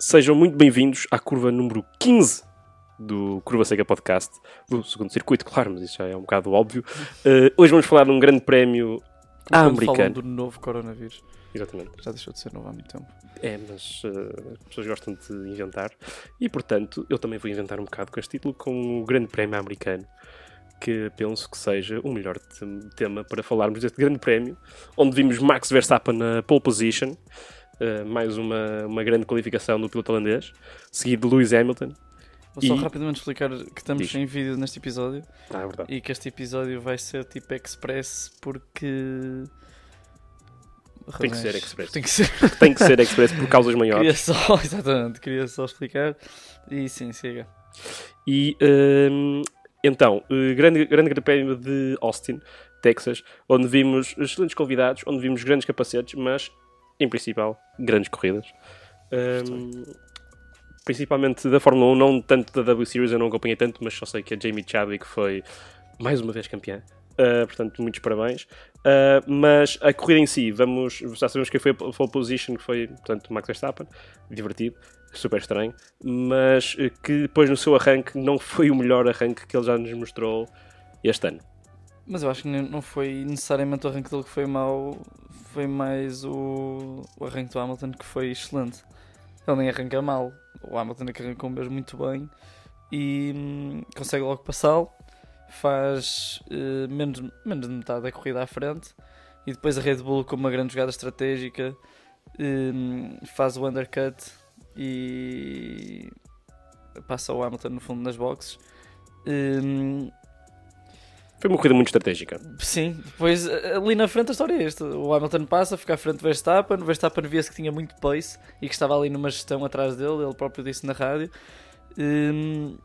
Sejam muito bem-vindos à curva número 15 do Curva Seca Podcast, do segundo circuito, claro, mas isso já é um bocado óbvio. Uh, hoje vamos falar de um grande prémio Quando americano. do novo coronavírus. Exatamente. Já deixou de ser novo há muito tempo. É, mas uh, as pessoas gostam de inventar. E, portanto, eu também vou inventar um bocado com este título, com o Grande Prémio Americano, que penso que seja o melhor te- tema para falarmos deste Grande Prémio, onde vimos Max Verstappen na pole position, uh, mais uma, uma grande qualificação do piloto holandês, seguido de Lewis Hamilton. Vou só E- rapidamente explicar que estamos Diz. sem vídeo neste episódio Ah, é e que este episódio vai ser tipo express porque. Tem que ser express. Tem que ser. Tem que ser express por causas maiores. queria só, exatamente, queria só explicar. E sim, siga. E hum, então, eh, grande, grande grande prémio de Austin, Texas, onde vimos excelentes convidados, onde vimos grandes capacetes, mas, em principal, grandes corridas. Hum, principalmente da Fórmula 1, não tanto da W Series, eu não acompanhei tanto, mas só sei que a Jamie Chadwick foi mais uma vez campeã. Uh, portanto, muitos parabéns. Uh, mas a corrida em si, vamos, já sabemos que foi a pole position, que foi, portanto, Max Verstappen, divertido, super estranho, mas uh, que depois no seu arranque não foi o melhor arranque que ele já nos mostrou este ano. Mas eu acho que não foi necessariamente o arranque dele que foi mau, foi mais o, o arranque do Hamilton que foi excelente. Ele nem arranca mal. O Hamilton é que arrancou mesmo muito bem e hum, consegue logo passá-lo. Faz eh, menos, menos de metade da corrida à frente e depois a Red Bull, com uma grande jogada estratégica, hum, faz o undercut e passa o Hamilton no fundo das boxes. Hum, Foi uma corrida muito estratégica. Sim, depois eh, ali na frente a história é esta. O Hamilton passa, fica à frente do Verstappen. O Verstappen via-se que tinha muito pace e que estava ali numa gestão atrás dele, ele próprio disse na rádio. Hum,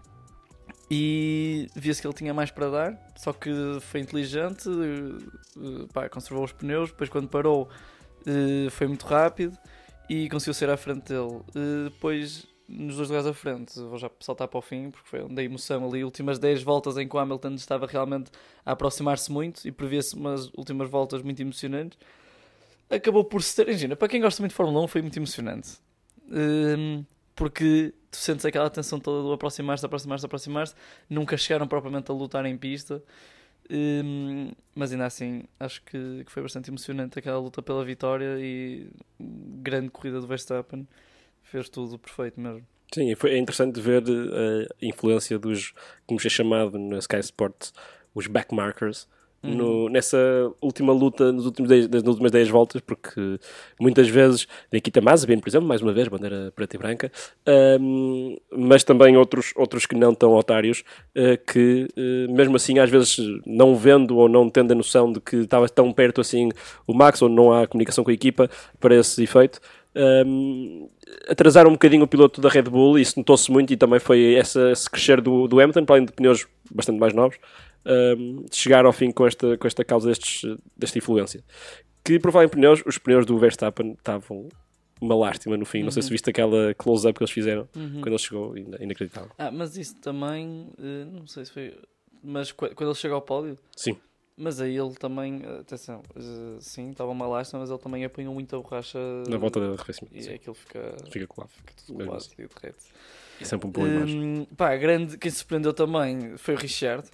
e via-se que ele tinha mais para dar, só que foi inteligente, eh, pá, conservou os pneus. Depois, quando parou, eh, foi muito rápido e conseguiu ser à frente dele. Eh, Depois, nos dois lugares à frente, vou já saltar para o fim, porque foi onde a emoção ali. Últimas 10 voltas em que o Hamilton estava realmente a aproximar-se muito e previa-se umas últimas voltas muito emocionantes. Acabou por se ter, imagina, para quem gosta muito de Fórmula 1 foi muito emocionante. Hum, porque tu sentes aquela tensão toda do aproximar-se, aproximar-se, aproximar-se. Nunca chegaram propriamente a lutar em pista. Hum, mas ainda assim, acho que, que foi bastante emocionante aquela luta pela vitória e grande corrida do Verstappen. Fez tudo perfeito mesmo. Sim, foi, é interessante ver eh, a influência dos, como é chamado na Sky Sports, os backmarkers, no, nessa última luta, nos últimos dez, nas últimas 10 voltas, porque muitas vezes, Nikita Mazepin, por exemplo, mais uma vez, bandeira preta e branca, ahm, mas também outros, outros que não tão otários, eh, que eh, mesmo assim, às vezes, não vendo ou não tendo a noção de que estava tão perto assim o Max, ou não há comunicação com a equipa para esse efeito, ahm, atrasaram um bocadinho o piloto da Red Bull e isso notou-se muito e também foi essa, esse crescer do, do Hamilton, para além de pneus bastante mais novos, um, chegar ao fim com esta, com esta causa destes, desta influência. Que, por falar em pneus, os pneus do Verstappen estavam uma lástima no fim. Não sei se viste aquela close-up que eles fizeram quando ele chegou, ina- inacreditável. Ah, mas isso também, eh, não sei se foi, mas qu- quando ele chega ao pódio, Sim, Mas aí ele também, atenção, eh, sim, estava uma lástima, mas ele também apanhou muita borracha na volta de arrefecimento. e sim. aquilo fica, Fica colado. fica tudo colado assim. e derrete. É sempre um imagem. Hum, pá, grande, quem se surpreendeu também foi o Richard.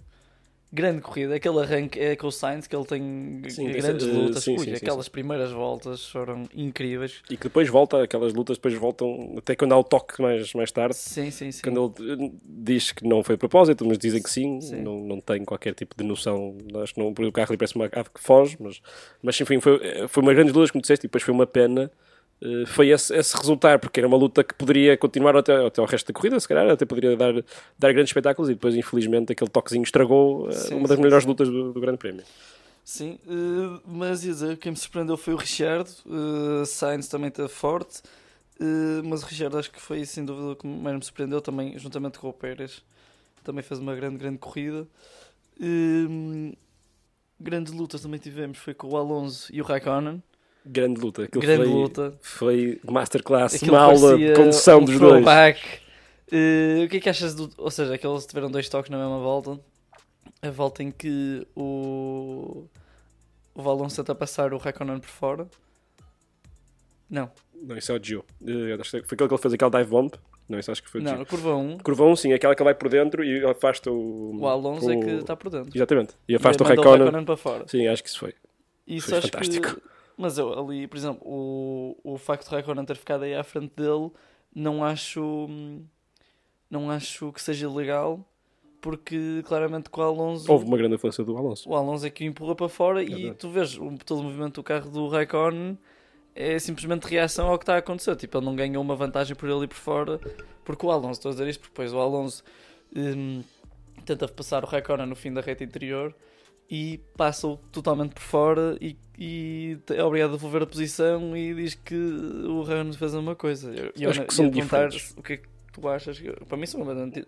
Grande corrida, aquele arranque é com o Sainz, que ele tem Sim, grandes lutas. sim, Ui, sim, aquelas primeiras voltas foram incríveis. E que depois volta, aquelas lutas depois voltam, até quando há o toque mais, mais tarde. Sim, sim, sim. Quando ele diz que não foi a propósito, mas dizem que sim. Não, não tem qualquer tipo de noção. Acho que não, porque o carro ali parece uma ave que foge, mas, mas enfim, foi, foi uma grande luta, como disseste, e depois foi uma pena. Eh, Foi esse, esse resultar, porque era uma luta que poderia continuar até, até ao resto da corrida, se calhar, até poderia dar, dar grandes espetáculos, e depois, infelizmente, aquele toquezinho estragou eh, Sim, uma das sim, melhores sim. lutas do, do Grande Prémio. Sim, eh, mas ia dizer, quem me surpreendeu foi o Richard. Uh, Sainz também esteve forte. eh, mas o Richard acho que foi sem dúvida o que mais me surpreendeu também, juntamente com o Pérez. Também fez uma grande, grande corrida. Eh, grandes lutas também tivemos, foi com o Alonso e o Raikkonen. Grande luta. Aquilo grande foi, luta. foi masterclass, Aquilo uma aula de condução um dos dois. Eh, o que é que achas do. Ou seja, aqueles tiveram dois toques na mesma volta. A volta em que o. O Alonso tenta passar o Raikkonen por fora. Não, Não, isso é o Gio. Eh, Foi aquele que ele fez aquele dive bomb. Não, isso acho que foi o não, Gio. curva 1, Curva 1, sim, aquela que vai por dentro e afasta o. o Alonso é o- que está por dentro. Exatamente. E afasta E o Raikkonen. para fora. Sim, acho que isso foi. Isso Foi acho fantástico. que. Mas eu ali, por exemplo, o, o facto de Raikkonen ter ficado aí à frente dele, não acho. hum, Não acho que seja legal, porque claramente com o Alonso. Houve uma grande influência do Alonso. O Alonso é que o empurra para fora e Verdade. tu vês todo o movimento do carro do Raikkonen é simplesmente reação ao que está a acontecer. Tipo, ele não ganhou uma vantagem por ele por fora, porque o Alonso, estou a dizer isto, porque depois o Alonso hum, tenta passar o Raikkonen no fim da reta interior e passa-o totalmente por fora e, e é obrigado a devolver a posição e diz que o Raikkonen fez a mesma coisa. Eu, eu Acho que são diferentes. o que é que tu achas. Para mim são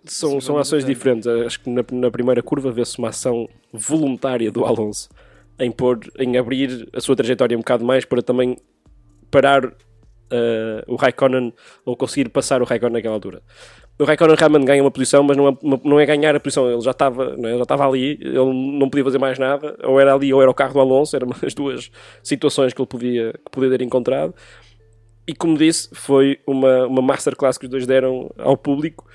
São, são ações diferentes. Acho que na, na primeira curva vê-se uma ação voluntária do Alonso em, pôr, em abrir a sua trajetória um bocado mais para também parar eh, o Raikkonen ou conseguir passar o Raikkonen naquela altura. O Raikkonen realmente ganha uma posição, mas não é, não é ganhar a posição. Ele já estava é? Ele já estava ali, ele não podia fazer mais nada. Ou era ali ou era o carro do Alonso. Eram as duas situações que ele podia, que podia ter encontrado. E como disse, foi uma, uma masterclass que os dois deram ao público.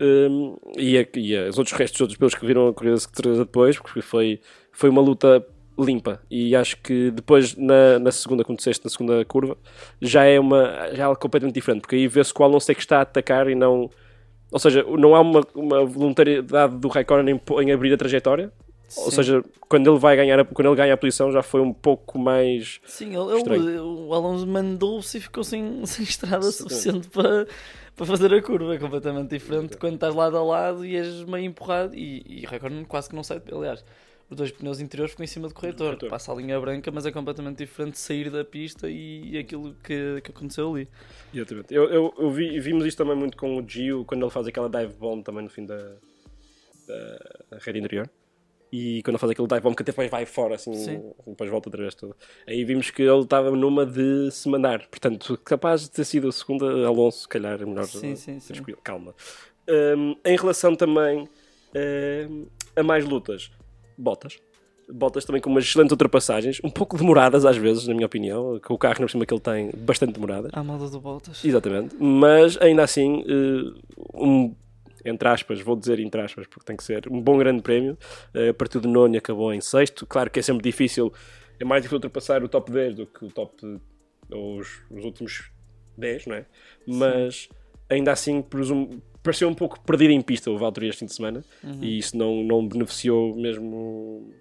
Um, e, a, e a- os outros restos, os outros pelos que viram a corrida secretaria depois, porque foi, foi uma luta limpa. E acho que depois, na, na segunda, como disseste, na segunda curva, já é, uma, já é algo completamente diferente, porque aí vê-se que o Alonso é que está a atacar e não. Ou seja, não há uma, uma voluntariedade do Raikkonen em, em abrir a trajetória. Ou Sim. seja, quando ele vai ganhar, quando ele ganha a posição, já foi um pouco mais. Sim, ele, ele- o Alonso mandou-se e ficou sem, sem estrada Sim. suficiente para, para fazer a curva. É completamente diferente quando estás lado a lado e és meio empurrado. E, e Raikkonen quase que não sai. Aliás, os dois pneus interiores ficam em cima do corretor. corretor. Passa a linha branca, mas é completamente diferente sair da pista e, aquilo que, que aconteceu ali. Exatamente. Eu, eu, eu vi, vimos isto também muito com o Gio, quando ele faz aquela dive bomb também no fim da, da rede interior. E quando ele faz aquele dive bomb que até depois vai fora, assim, Sim. depois volta outra vez tudo. Aí vimos que ele estava numa de se mandar. Portanto, capaz de ter sido a segunda, Alonso, se calhar, é melhor Sim, sim, sim. Calma. Hum, em relação também hum, a mais lutas, Bottas. Bottas também com umas excelentes ultrapassagens, um pouco demoradas às vezes, na minha opinião, com o carro na cima que ele tem, bastante demoradas. À moda do Bottas. Exatamente, mas ainda assim, eh, um, entre aspas, vou dizer entre aspas, porque tem que ser um bom grande prémio. Eh, a partir do nono acabou em sexto. Claro que é sempre difícil, é mais difícil ultrapassar o top 10 do que o top, ou os, os últimos 10, não é? Mas ainda assim, presumo, pareceu um pouco perdido em pista o Valtteri este fim de semana Uhum. e isso não, não beneficiou mesmo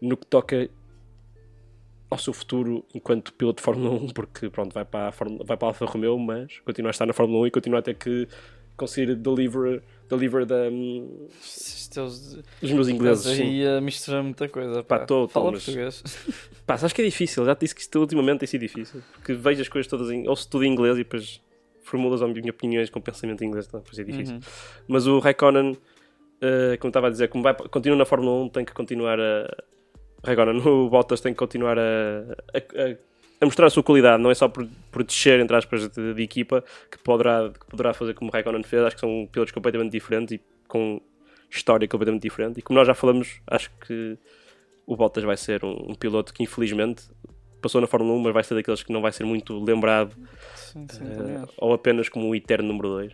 no que toca ao seu futuro enquanto piloto de Fórmula 1, porque pronto, vai para a, Fórmula, vai para a Alfa Romeo, mas continua a estar na Fórmula 1 e continua a ter que conseguir deliver, deliver da, dos meus ingleses. Estás aí a misturar muita coisa. Pá, Pá, tô, Fala mas- português. Pá, acho que é difícil, já te disse que isto ultimamente tem sido difícil, porque vejo as coisas todas em, ouço tudo em inglês e depois formulas as minhas opiniões com pensamento em inglês, então depois é difícil. Uhum. Mas o Raikkonen, eh, como estava a dizer, como vai, continua na Fórmula 1, tem que continuar a. Raikkonen, o Bottas tem que continuar a, a- a- a mostrar a sua qualidade, não é só por, por descer, entre aspas, de, de equipa, que poderá, que poderá fazer como o Raikkonen fez. Acho que são pilotos completamente diferentes e com história completamente diferente. E como nós já falamos, acho que o Bottas vai ser um, um piloto que, infelizmente, passou na Fórmula 1, mas vai ser daqueles que não vai ser muito lembrado Sim, sim, eh, acho. ou apenas como o eterno número 2.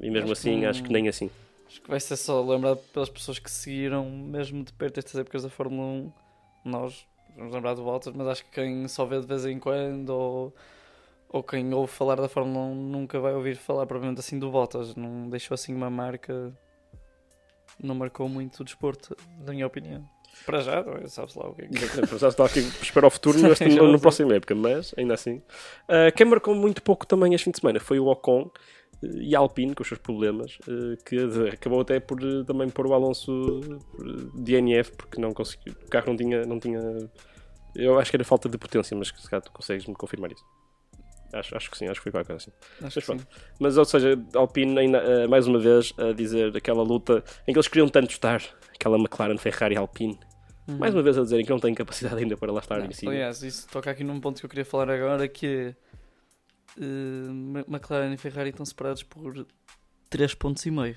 e mesmo Acho que assim, não- acho que nem assim. Acho que vai ser só lembrado pelas pessoas que seguiram mesmo de perto estas épocas da Fórmula 1. Nós vamos lembrar do Bottas, mas acho que quem só vê de vez em quando ou, ou quem ouve falar da Fórmula 1 nunca vai ouvir falar provavelmente assim do Bottas. Não deixou assim uma marca. Não marcou muito o desporto, na minha opinião. Para já, é? sabes lá o que é que já está aqui espero ao futuro neste, no, próximo época, mas ainda assim. Ah, quem marcou muito pouco também este fim de semana foi o Ocon eh, e a Alpine com os seus problemas, eh, que acabou até por eh, também pôr o Alonso DNF porque não conseguiu, o carro não tinha, não tinha. Eu acho que era falta de potência, mas se calhar tu consegues me confirmar isso. Acho, acho que sim, acho que foi qualquer coisa assim. Acho Mas pronto. Mas, ou seja, Alpine, ainda, eh, mais uma vez, a dizer aquela luta em que eles queriam tanto estar, aquela McLaren, Ferrari, Alpine, Uhum. mais uma vez a dizerem que não têm capacidade ainda para lá estar Não, em cima. aliás, isso toca aqui num ponto que eu queria falar agora que é Ma- McLaren e Ferrari estão separados por 3 pontos e meio.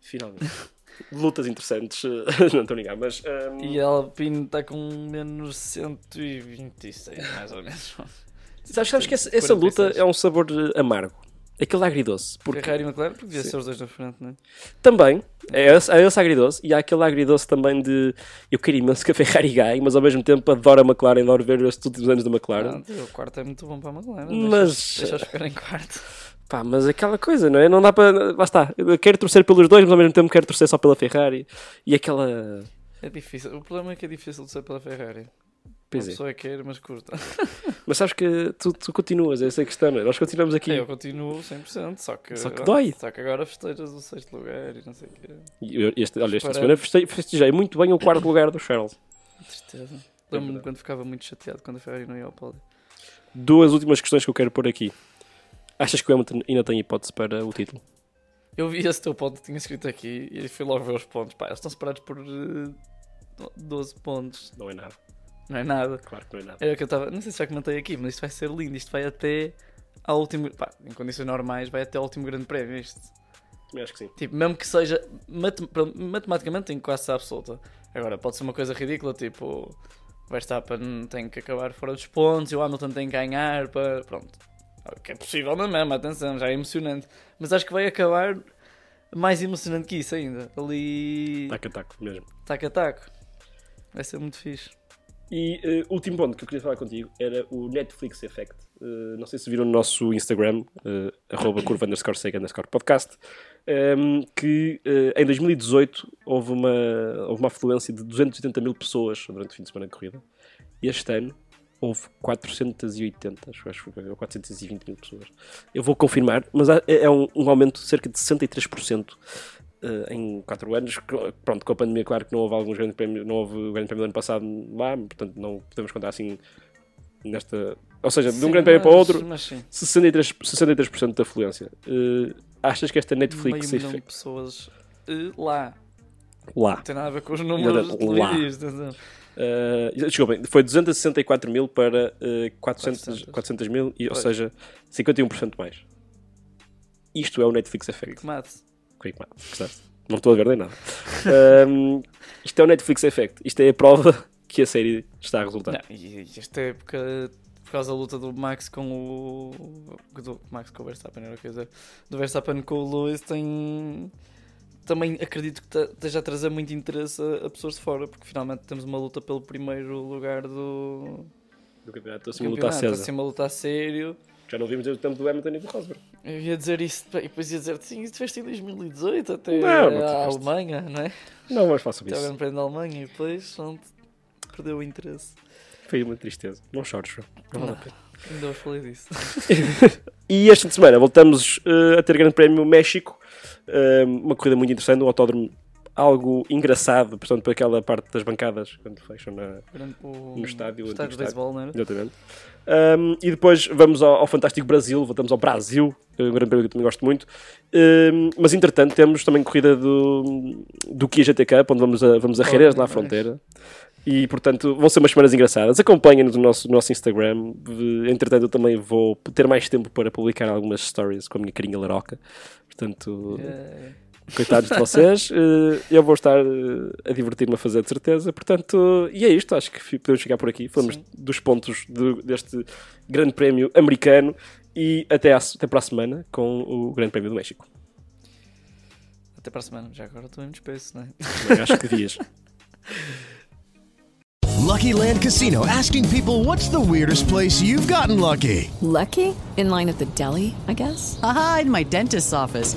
Finalmente. Lutas interessantes, eh, não estou a ligar, mas. ehm, E a Alpine está com menos 126, mais ou menos. Sabes, sabes que essa, essa luta é um sabor eh, amargo. Aquele agridoce. Porque Ferrari e McLaren, porque devia ser os dois na frente, não é? também é esse, é esse agridoce e há aquele agridoce também de eu quero imenso que a Ferrari ganhe, mas ao mesmo tempo adoro a McLaren, adoro ver estes últimos anos da McLaren. Ah, o quarto é muito bom para a McLaren. Mas- Deixa-os ficar em quarto. Pá, mas aquela coisa, não é? Não dá para. Lá está. Eu quero torcer pelos dois, mas ao mesmo tempo quero torcer só pela Ferrari. E aquela. É difícil. O problema é que é difícil de ser pela Ferrari. Pois Uma é. pessoa quer, mas curta. Mas sabes que tu, tu continuas, essa é a questão, não é? Nós continuamos aqui. Eu continuo 100%, só que, Só que dói. Só que agora festeiras o sexto lugar e não sei o quê. Eu- este, olha, esta semana festejei, festejei muito bem o quarto lugar do Charles. Tristeza. É Lembro-me quando ficava muito chateado quando a Ferrari não ia ao pódio. Duas últimas questões que eu quero pôr aqui. Achas que o Hamilton ainda tem hipótese para o título? Eu vi esse teu ponto que tinha escrito aqui e fui logo ver os pontos. Pá, eles estão separados por eh, 12 pontos. Não é nada. Não é nada. Claro que não é nada. Era o que eu estava. Não sei se já comentei aqui, mas isto vai ser lindo. Isto vai até ao último. Pá, em condições normais, vai até ao último grande prémio. Isto. Também acho que sim. Tipo, mesmo que seja. matem- matematicamente tem quase absoluta. Agora, pode ser uma coisa ridícula, tipo. O Verstappen tem que acabar fora dos pontos e o Hamilton tem que ganhar para. Pronto. Que é possível na mesma, atenção, já é emocionante. Mas acho que vai acabar mais emocionante que isso ainda. Ali. Taco a taco mesmo. Taco a taco. Vai ser muito fixe. E eh, último ponto que eu queria falar contigo era o Netflix Effect. Eh, não sei se viram no nosso Instagram, uh, arroba curva underscore sega underscore podcast, ehm, que eh, em 2018 houve uma, houve uma afluência de 280 mil pessoas durante o fim de semana de corrida. E este ano houve 480, acho, que foi, ou 420 mil pessoas. Eu vou confirmar, mas é, é um, um aumento de cerca de 63% eh, em 4 anos. Pronto, com a pandemia, claro que não houve alguns grandes prémios, não houve o grande prémio do ano passado lá, portanto não podemos contar assim nesta. Ou seja, de um Sim, grande prémio para outro, Mas sim. 63%, 63 de afluência. Eh, achas que esta Netflix meio milhão de pessoas eh, lá. lá? Não tem nada a ver com os números lá. Uh, desculpem, foi 264 mil para uh, 400, 400. 400 mil, e, ou seja, 51% mais. Isto é o Netflix Effect. Maths. Quick math, gostaste? Não estou a ver nem nada. Um, isto é o Netflix Effect. Isto é a prova que a série está a resultar. Não, esta época, por causa da luta do Max com o. Do Max com o Verstappen, era o que eu ia dizer. Do Verstappen com o Lewis, tem. Também acredito que te- esteja a trazer muito interesse a, a pessoas de fora, porque finalmente temos uma luta pelo primeiro lugar do Do campeonato, uma luta campeonato. acesa. Assim, uma luta a sério. Já não vimos desde o tempo do Hamilton e do Rosberg. Eu ia dizer isso, e depois ia dizer, sim, isso tiveste em 2018 até Não, não a tiveste. Alemanha, não é? Não, mas ao isso. Prémio da Alemanha e depois pronto, perdeu o interesse. Foi uma tristeza. Não chores, João. Não vale a Não. pena. Ainda falei disso. E esta semana voltamos eh, a ter Grande Prémio México, Eh, uma corrida muito interessante, um autódromo algo engraçado, portanto, para aquela parte das bancadas, quando fecham na. O- No estádio, o estádio de beisebol, não era? Exatamente. Um, e depois vamos ao, ao Fantástico Brasil, voltamos ao Brasil, é um grande prémio que eu também gosto muito. Um, mas entretanto, temos também corrida do, do Kia GT Cup, onde vamos a, vamos a Oh, Jerez, lá à fronteira. E portanto, vão ser umas semanas engraçadas. Acompanhem-nos no nosso, no nosso Instagram. Eh, Entretanto, eu também vou ter mais tempo para publicar algumas stories com a minha carinha laroca. Portanto, É, coitados de vocês. Eh, eu vou estar eh, a divertir-me a fazer de certeza. Portanto, e é isto. Acho que podemos chegar por aqui. Falamos Sim. dos pontos do- deste Grande Prémio americano. E até, à- até para a semana com o Grande Prémio do México. Até para a semana. Já agora estou em despeço, não é? Acho que devias. Lucky Land Casino asking people what's the weirdest place you've gotten lucky? Lucky? In line at the deli, I guess? Aha, in my dentist's office.